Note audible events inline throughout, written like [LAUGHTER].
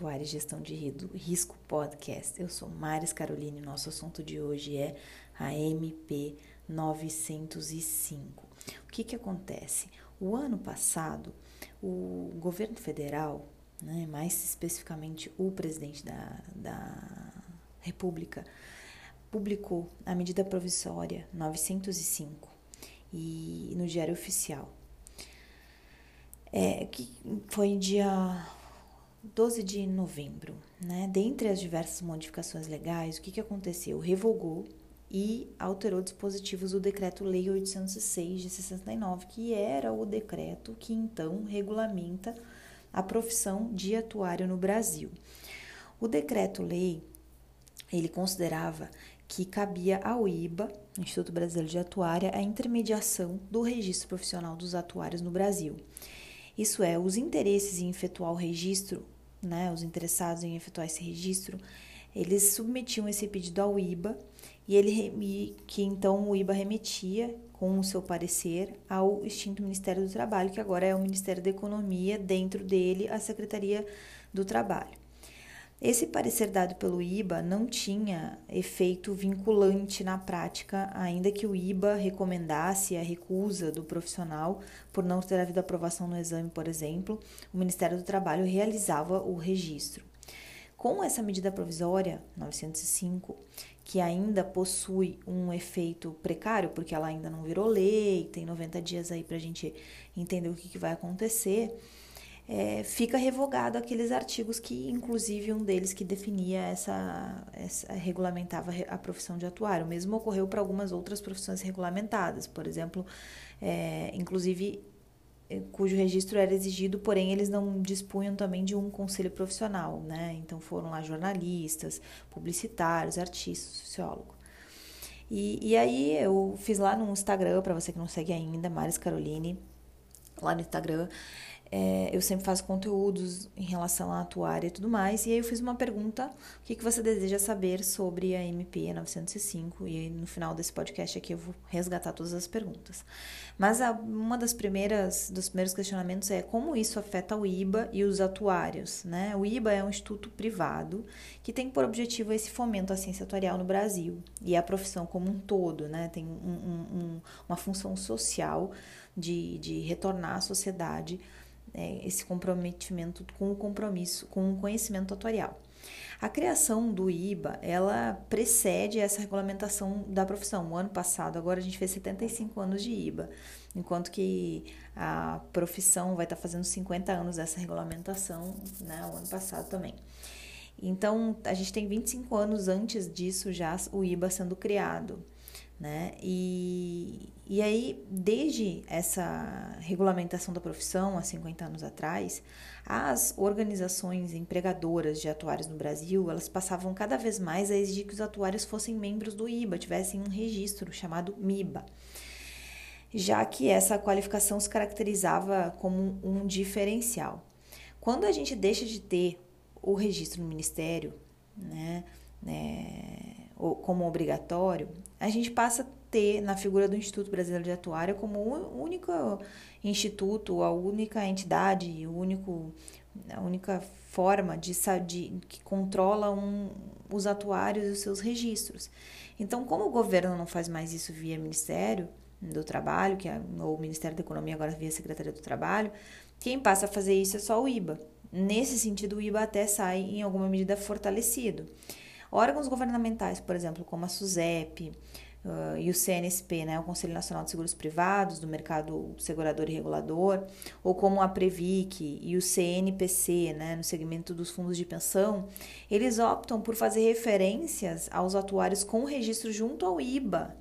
Atuária e Gestão de Risco Podcast. Eu sou Maris Caroline. Nosso assunto de hoje é a MP 905. O que, que acontece? O ano passado, o governo federal, né, mais especificamente o presidente da, da República, publicou a medida provisória 905 e no Diário Oficial. É, que foi dia 12 de novembro, né? Dentre as diversas modificações legais, o que, que aconteceu? Revogou e alterou dispositivos do Decreto-Lei 806 de 69, que era o decreto que então regulamenta a profissão de atuário no Brasil. O Decreto-Lei ele considerava que cabia ao IBA, Instituto Brasileiro de Atuária, a intermediação do registro profissional dos atuários no Brasil. Isso é, os interesses em efetuar o registro, né, os interessados em efetuar esse registro, eles submetiam esse pedido ao IBA e ele que então o IBA remetia com o seu parecer ao extinto Ministério do Trabalho, que agora é o Ministério da Economia, dentro dele a Secretaria do Trabalho. Esse parecer dado pelo IBA não tinha efeito vinculante na prática, ainda que o IBA recomendasse a recusa do profissional por não ter havido aprovação no exame, por exemplo, o Ministério do Trabalho realizava o registro. Com essa medida provisória 905, que ainda possui um efeito precário, porque ela ainda não virou lei, tem 90 dias aí para a gente entender o que, que vai acontecer é, fica revogado aqueles artigos que, inclusive, um deles que definia essa, essa regulamentava a profissão de atuário. O mesmo ocorreu para algumas outras profissões regulamentadas, por exemplo, é, inclusive é, cujo registro era exigido, porém eles não dispunham também de um conselho profissional, né? Então foram lá jornalistas, publicitários, artistas, sociólogos. E, e aí eu fiz lá no Instagram, para você que não segue ainda, Maris Caroline, lá no Instagram, é, eu sempre faço conteúdos em relação à atuária e tudo mais. E aí eu fiz uma pergunta: o que, que você deseja saber sobre a MP 905? E no final desse podcast aqui eu vou resgatar todas as perguntas. Mas a, uma das primeiras dos primeiros questionamentos é como isso afeta o IBA e os atuários. Né? O IBA é um instituto privado que tem por objetivo esse fomento à ciência atuarial no Brasil e a profissão como um todo. Né? Tem um, um, um, uma função social de, de retornar à sociedade é, esse comprometimento com o compromisso, com o conhecimento atuarial. A criação do IBA, ela precede essa regulamentação da profissão. O ano passado, agora a gente fez 75 anos de IBA, enquanto que a profissão vai estar fazendo 50 anos dessa regulamentação, né, o ano passado também. Então, a gente tem 25 anos antes disso já o IBA sendo criado né? E, e aí, desde essa regulamentação da profissão, há 50 anos atrás, as organizações empregadoras de atuários no Brasil, elas passavam cada vez mais a exigir que os atuários fossem membros do IBA, tivessem um registro chamado MIBA, já que essa qualificação se caracterizava como um diferencial. Quando a gente deixa de ter o registro no Ministério, né, né como obrigatório, a gente passa a ter na figura do Instituto Brasileiro de Atuária como o único instituto, a única entidade, o único, a única forma de, de que controla um, os atuários e os seus registros. Então, como o governo não faz mais isso via Ministério do Trabalho, que é, ou Ministério da Economia agora via Secretaria do Trabalho, quem passa a fazer isso é só o IBA. Nesse sentido, o IBA até sai em alguma medida fortalecido. Órgãos governamentais, por exemplo, como a SUSEP uh, e o CNSP, né, o Conselho Nacional de Seguros Privados, do Mercado Segurador e Regulador, ou como a Previc e o CNPC, né, no segmento dos fundos de pensão, eles optam por fazer referências aos atuários com registro junto ao IBA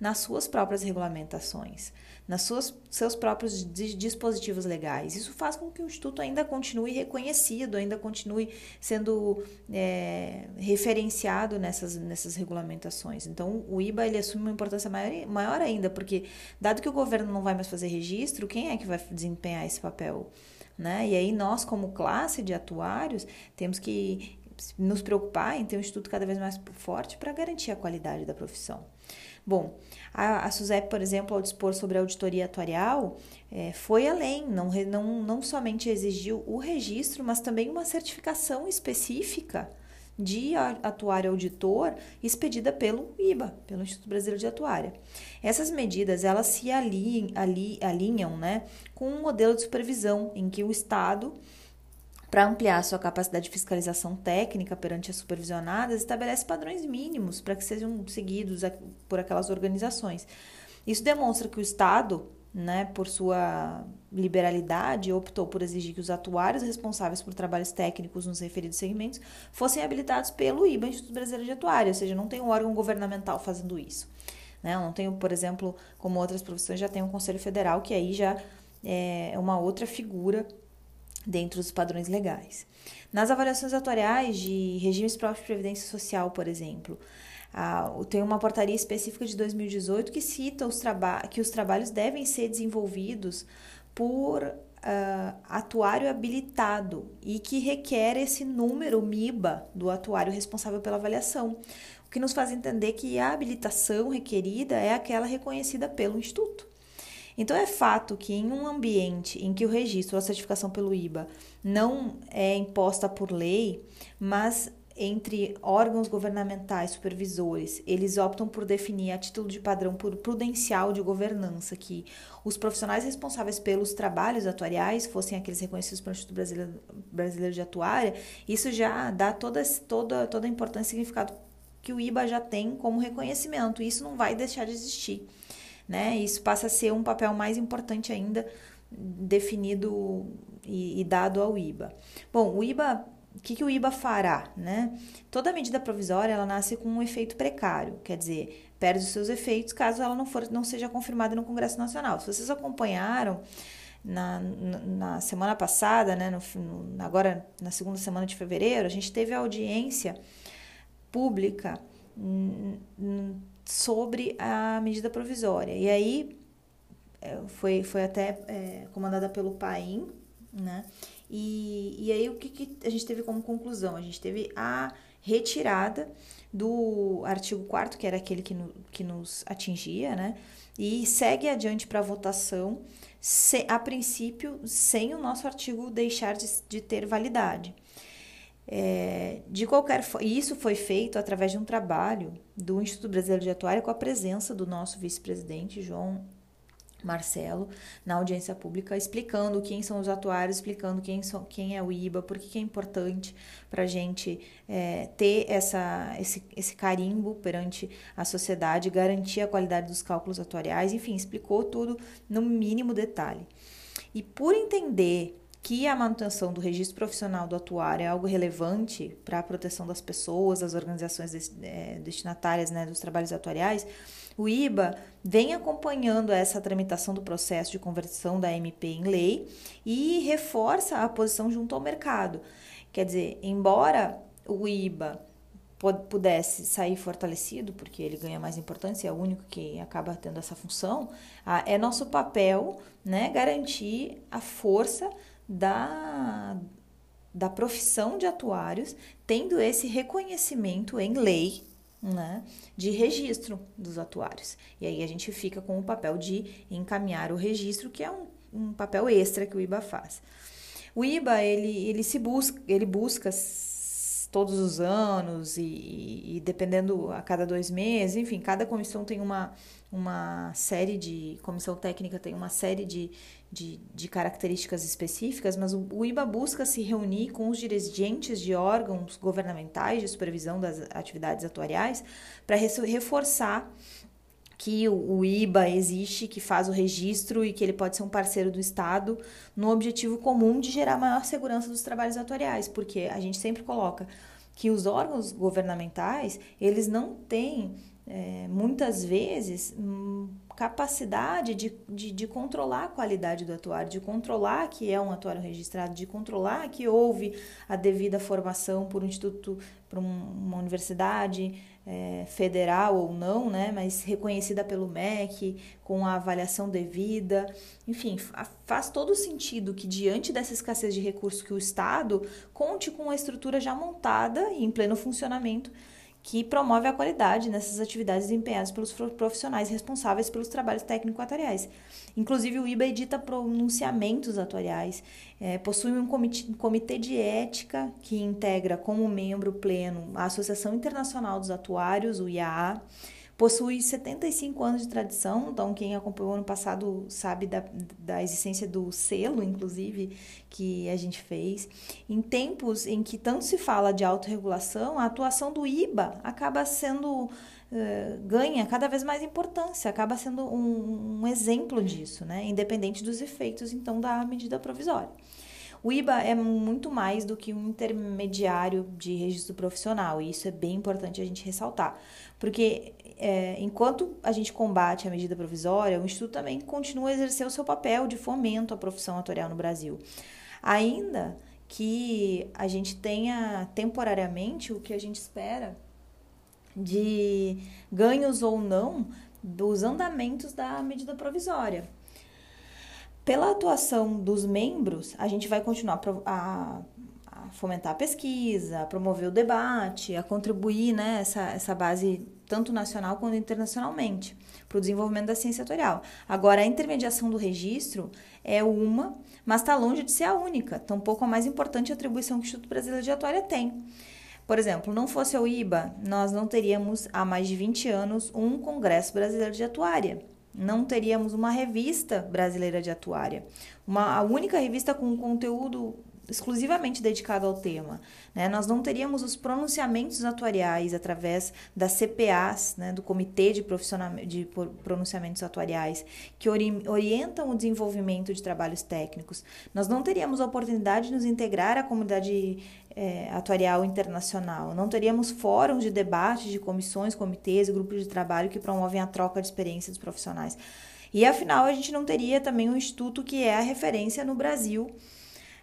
nas suas próprias regulamentações, nas suas seus próprios dispositivos legais. Isso faz com que o Instituto ainda continue reconhecido, ainda continue sendo é, referenciado nessas, nessas regulamentações. Então, o IBA ele assume uma importância maior, maior ainda, porque, dado que o governo não vai mais fazer registro, quem é que vai desempenhar esse papel? Né? E aí, nós, como classe de atuários, temos que nos preocupar em ter um instituto cada vez mais forte para garantir a qualidade da profissão. Bom, a, a por exemplo, ao dispor sobre a auditoria atuarial, é, foi além, não, não, não somente exigiu o registro, mas também uma certificação específica de atuário auditor expedida pelo IBA, pelo Instituto Brasileiro de Atuária. Essas medidas elas se alinham, alinham né, com um modelo de supervisão em que o Estado para ampliar sua capacidade de fiscalização técnica perante as supervisionadas, estabelece padrões mínimos para que sejam seguidos por aquelas organizações. Isso demonstra que o Estado, né, por sua liberalidade, optou por exigir que os atuários responsáveis por trabalhos técnicos nos referidos segmentos fossem habilitados pelo IBA, Instituto Brasileiro de Atuária, ou seja, não tem um órgão governamental fazendo isso. Né? Eu não tenho, por exemplo, como outras profissões, já tem um Conselho Federal, que aí já é uma outra figura dentro dos padrões legais. Nas avaliações atuariais de regimes próprios de previdência social, por exemplo, tem uma portaria específica de 2018 que cita os que os trabalhos devem ser desenvolvidos por uh, atuário habilitado e que requer esse número MIBA do atuário responsável pela avaliação, o que nos faz entender que a habilitação requerida é aquela reconhecida pelo Instituto. Então, é fato que em um ambiente em que o registro ou a certificação pelo IBA não é imposta por lei, mas entre órgãos governamentais supervisores, eles optam por definir a título de padrão prudencial de governança que os profissionais responsáveis pelos trabalhos atuariais fossem aqueles reconhecidos pelo Instituto Brasileiro, de Atuária, isso já dá toda, toda, toda a importância e significado que o IBA já tem como reconhecimento. Isso não vai deixar de existir né? Isso passa a ser um papel mais importante ainda definido e, e dado ao IBA. Bom, o IBA o que, que, o IBA fará? Né? Toda medida provisória ela nasce com um efeito precário, quer dizer, perde os seus efeitos caso ela não, for, não seja confirmada no Congresso Nacional. Se vocês acompanharam na, na, na semana passada, né, no, agora na segunda semana de fevereiro, a gente teve a audiência pública sobre a medida provisória. E aí é, foi, foi até é, comandada pelo PAIM, né? E, e aí o que, que a gente teve como conclusão? A gente teve a retirada do artigo 4 que era aquele que, no, que nos atingia, né? E segue adiante para votação, se, a princípio, sem o nosso artigo deixar de, de ter validade. É, de qualquer isso foi feito através de um trabalho do Instituto Brasileiro de Atuária com a presença do nosso vice-presidente, João Marcelo, na audiência pública, explicando quem são os atuários, explicando quem, são, quem é o IBA, por que é importante para a gente é, ter essa, esse, esse carimbo perante a sociedade, garantir a qualidade dos cálculos atuariais, enfim, explicou tudo no mínimo detalhe. E por entender que a manutenção do registro profissional do atuário é algo relevante para a proteção das pessoas, das organizações é, destinatárias né, dos trabalhos atuariais, o IBA vem acompanhando essa tramitação do processo de conversão da MP em lei e reforça a posição junto ao mercado. Quer dizer, embora o IBA pudesse sair fortalecido, porque ele ganha mais importância, é o único que acaba tendo essa função, é nosso papel né, garantir a força da, da profissão de atuários, tendo esse reconhecimento em lei né, de registro dos atuários. E aí a gente fica com o papel de encaminhar o registro, que é um, um papel extra que o IBA faz. O IBA ele, ele se busca, ele busca todos os anos e, e, dependendo a cada dois meses, enfim, cada comissão tem uma, uma série de. Comissão técnica tem uma série de, de, de características específicas, mas o, o, IBA busca se reunir com os dirigentes de órgãos governamentais de supervisão das atividades atuariais para reforçar que o, IBA existe, que faz o registro e que ele pode ser um parceiro do Estado no objetivo comum de gerar maior segurança dos trabalhos atuariais, porque a gente sempre coloca que os órgãos governamentais eles não têm é, muitas vezes hum, capacidade de, de, de, controlar a qualidade do atuário, de controlar que é um atuário registrado, de controlar que houve a devida formação por um instituto, por uma universidade é, federal ou não, né, mas reconhecida pelo MEC, com a avaliação devida. Enfim, faz todo sentido que, diante dessa escassez de recursos, que o Estado conte com uma estrutura já montada e em pleno funcionamento que promove a qualidade nessas atividades desempenhadas pelos profissionais responsáveis pelos trabalhos técnico-atuariais. Inclusive, o IBA edita pronunciamentos atuariais, é, possui um comitê, um comitê de ética que integra como membro pleno a Associação Internacional dos Atuários, o IAA, Possui 75 anos de tradição, então quem acompanhou ano passado sabe da, da existência do selo, inclusive, que a gente fez. Em tempos em que tanto se fala de autorregulação, a atuação do IBA acaba sendo. Uh, ganha cada vez mais importância, acaba sendo um, um exemplo disso, né? independente dos efeitos, então, da medida provisória. O IBA é muito mais do que um intermediário de registro profissional, e isso é bem importante a gente ressaltar, porque é, enquanto a gente combate a medida provisória, o Instituto também continua a exercer o seu papel de fomento à profissão atuarial no Brasil. Ainda que a gente tenha temporariamente o que a gente espera de ganhos ou não dos andamentos da medida provisória. Pela atuação dos membros, a gente vai continuar a, fomentar a pesquisa, a promover o debate, a contribuir né, essa, essa base tanto nacional quanto internacionalmente, para o desenvolvimento da ciência atuarial. Agora, a intermediação do registro é uma, mas está longe de ser a única, tampouco a mais importante atribuição que o Instituto Brasileiro de Atuária tem. Por exemplo, não fosse o IBA, nós não teríamos há mais de 20 anos um Congresso Brasileiro de Atuária. Não teríamos uma revista brasileira de atuária. Uma, a única revista com conteúdo exclusivamente dedicado ao tema. Né? Nós não teríamos os pronunciamentos atuariais através das CPAs, né? do Comitê de, de Pronunciamentos Atuariais, que ori orientam o desenvolvimento de trabalhos técnicos. Nós não teríamos a oportunidade de nos integrar à comunidade é, atuarial internacional. Não teríamos fóruns de debate de comissões, comitês e grupos de trabalho que promovem a troca de experiências dos profissionais. E afinal, a gente não teria também um instituto que é a referência no Brasil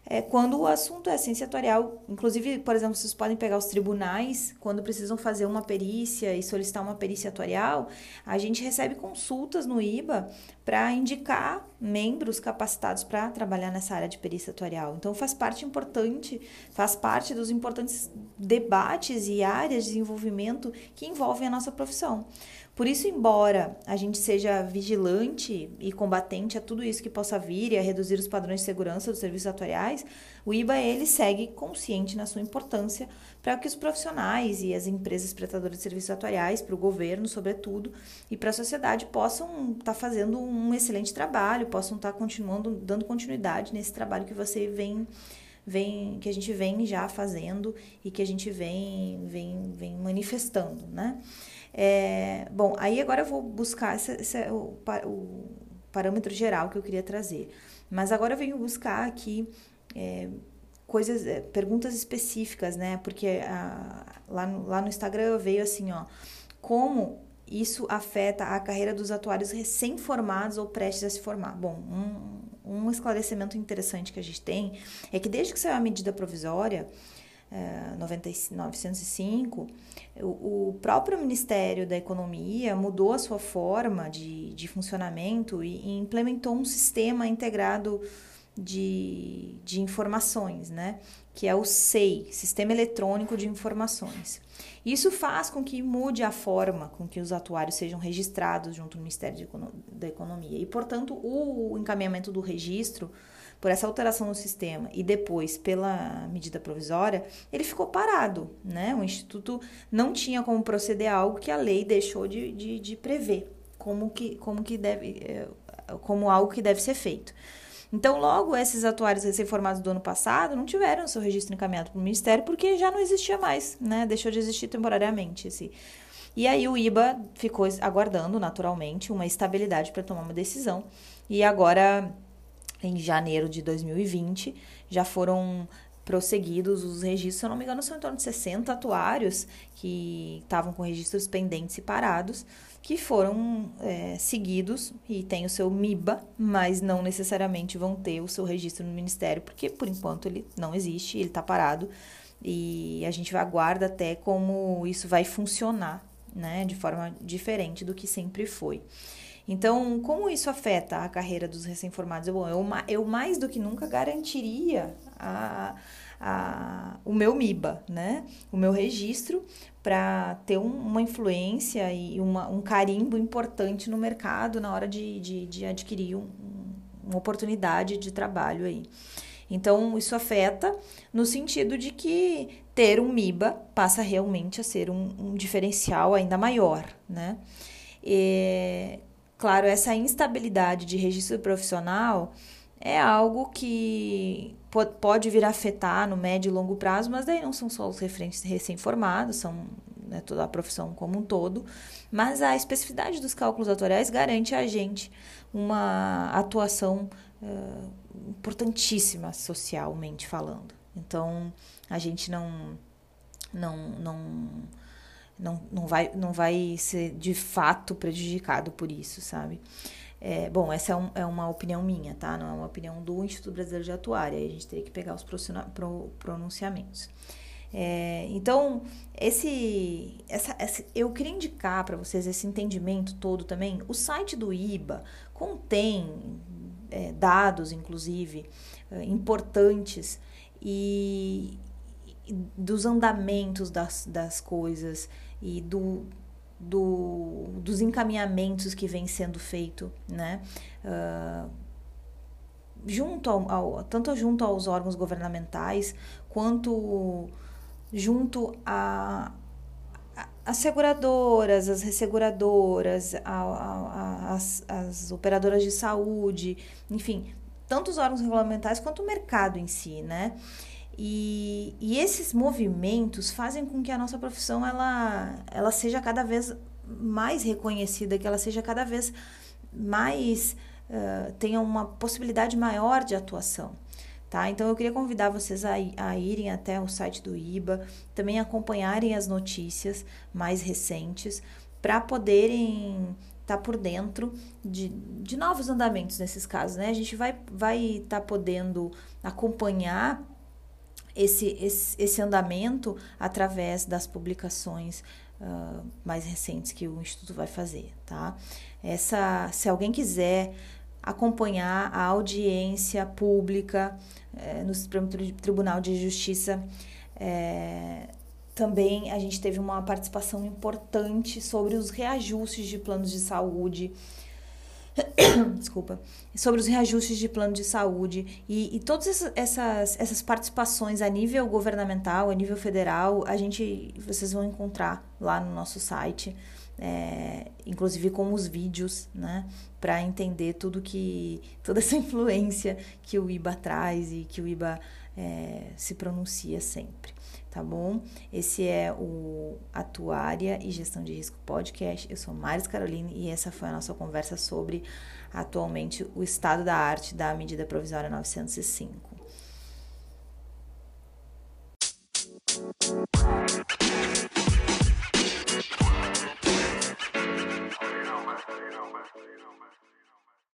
é, quando o assunto é ciência atuarial. Inclusive, por exemplo, vocês podem pegar os tribunais, quando precisam fazer uma perícia e solicitar uma perícia atuarial, a gente recebe consultas no IBA para indicar membros capacitados para trabalhar nessa área de perícia atuarial. Então, faz parte importante, faz parte dos importantes debates e áreas de desenvolvimento que envolvem a nossa profissão. Por isso, embora a gente seja vigilante e combatente a tudo isso que possa vir e a reduzir os padrões de segurança dos serviços atuariais, o IBA ele segue consciente na sua importância para que os profissionais e as empresas prestadoras de serviços atuariais, para o governo, sobretudo, e para a sociedade possam estar tá fazendo um excelente trabalho, possam estar tá continuando dando continuidade nesse trabalho que você vem vem que a gente vem já fazendo e que a gente vem vem, vem manifestando, né? É, bom, aí agora eu vou buscar esse, é o, o, parâmetro geral que eu queria trazer. Mas agora eu venho buscar aqui é, coisas, é, perguntas específicas, né? Porque a, lá, no, lá no Instagram veio assim, ó, como isso afeta a carreira dos atuários recém-formados ou prestes a se formar? Bom, um, um esclarecimento interessante que a gente tem é que desde que saiu a medida provisória, é, 905, o, próprio Ministério da Economia mudou a sua forma de, de funcionamento e, e implementou um sistema integrado de, de informações, né? que é o SEI, Sistema Eletrônico de Informações. Isso faz com que mude a forma com que os atuários sejam registrados junto ao Ministério da Economia. E, portanto, o encaminhamento do registro por essa alteração no sistema e depois pela medida provisória, ele ficou parado, né? O Instituto não tinha como proceder a algo que a lei deixou de, de, de prever como que, como que deve, eh, como algo que deve ser feito. Então, logo, esses atuários recém-formados do ano passado não tiveram seu registro encaminhado para o Ministério porque já não existia mais, né? Deixou de existir temporariamente esse. E aí o IBA ficou aguardando, naturalmente, uma estabilidade para tomar uma decisão. E agora em janeiro de 2020, já foram prosseguidos os registros, se eu não me engano, são em torno de 60 atuários que estavam com registros pendentes e parados, que foram é, seguidos e têm o seu MIBA, mas não necessariamente vão ter o seu registro no Ministério, porque por enquanto ele não existe, ele está parado e a gente aguarda até como isso vai funcionar, né, de forma diferente do que sempre foi. Então, como isso afeta a carreira dos recém-formados? Bom, eu, eu mais do que nunca garantiria a, a, o meu MIBA, né? O meu registro para ter um, uma influência e uma, um carimbo importante no mercado na hora de, de, de adquirir um, uma oportunidade de trabalho aí. Então, isso afeta no sentido de que ter um MIBA passa realmente a ser um, um diferencial ainda maior, né? E, claro, essa instabilidade de registro profissional é algo que pode vir a afetar no médio e longo prazo, mas daí não são só os referentes recém-formados, são né, toda a profissão como um todo, mas a especificidade dos cálculos atuariais garante a gente uma atuação uh, importantíssima socialmente falando. Então, a gente não não não não, não, vai, não vai ser de fato prejudicado por isso, sabe? É, bom, essa é, um, é, uma opinião minha, tá? Não é uma opinião do Instituto Brasileiro de Atuária. A gente teria que pegar os pronunciamentos. É, então, esse, essa, essa, eu queria indicar para vocês esse entendimento todo também. O site do IBA contém é, dados, inclusive, é, importantes e, dos andamentos das, das coisas e do, do, dos encaminhamentos que vem sendo feito, né? Uh, junto ao, ao, tanto junto aos órgãos governamentais quanto junto a, as seguradoras, as resseguradoras, a, a, as, as operadoras de saúde, enfim, tanto os órgãos regulamentais quanto o mercado em si, né? E, e esses movimentos fazem com que a nossa profissão ela, ela seja cada vez mais reconhecida, que ela seja cada vez mais uh, tenha uma possibilidade maior de atuação. Tá? Então eu queria convidar vocês a, a, irem até o site do IBA, também acompanharem as notícias mais recentes para poderem estar tá por dentro de, de novos andamentos nesses casos. Né? A gente vai estar vai tá podendo acompanhar esse, esse, esse andamento através das publicações uh, mais recentes que o Instituto vai fazer, tá? Essa, se alguém quiser acompanhar a audiência pública eh, no Supremo Tribunal de Justiça, eh, também a gente teve uma participação importante sobre os reajustes de planos de saúde [COUGHS] desculpa, sobre os reajustes de plano de saúde e, e todas essas, essas participações a nível governamental, a nível federal, a gente, vocês vão encontrar lá no nosso site, é, inclusive com os vídeos, né, para entender tudo que, toda essa [LAUGHS] influência que o IBA traz e que o IBA é, se pronuncia sempre tá bom? Esse é o Atuária e Gestão de Risco Podcast. Eu sou Maris Caroline e essa foi a nossa conversa sobre atualmente o estado da arte da medida provisória 905.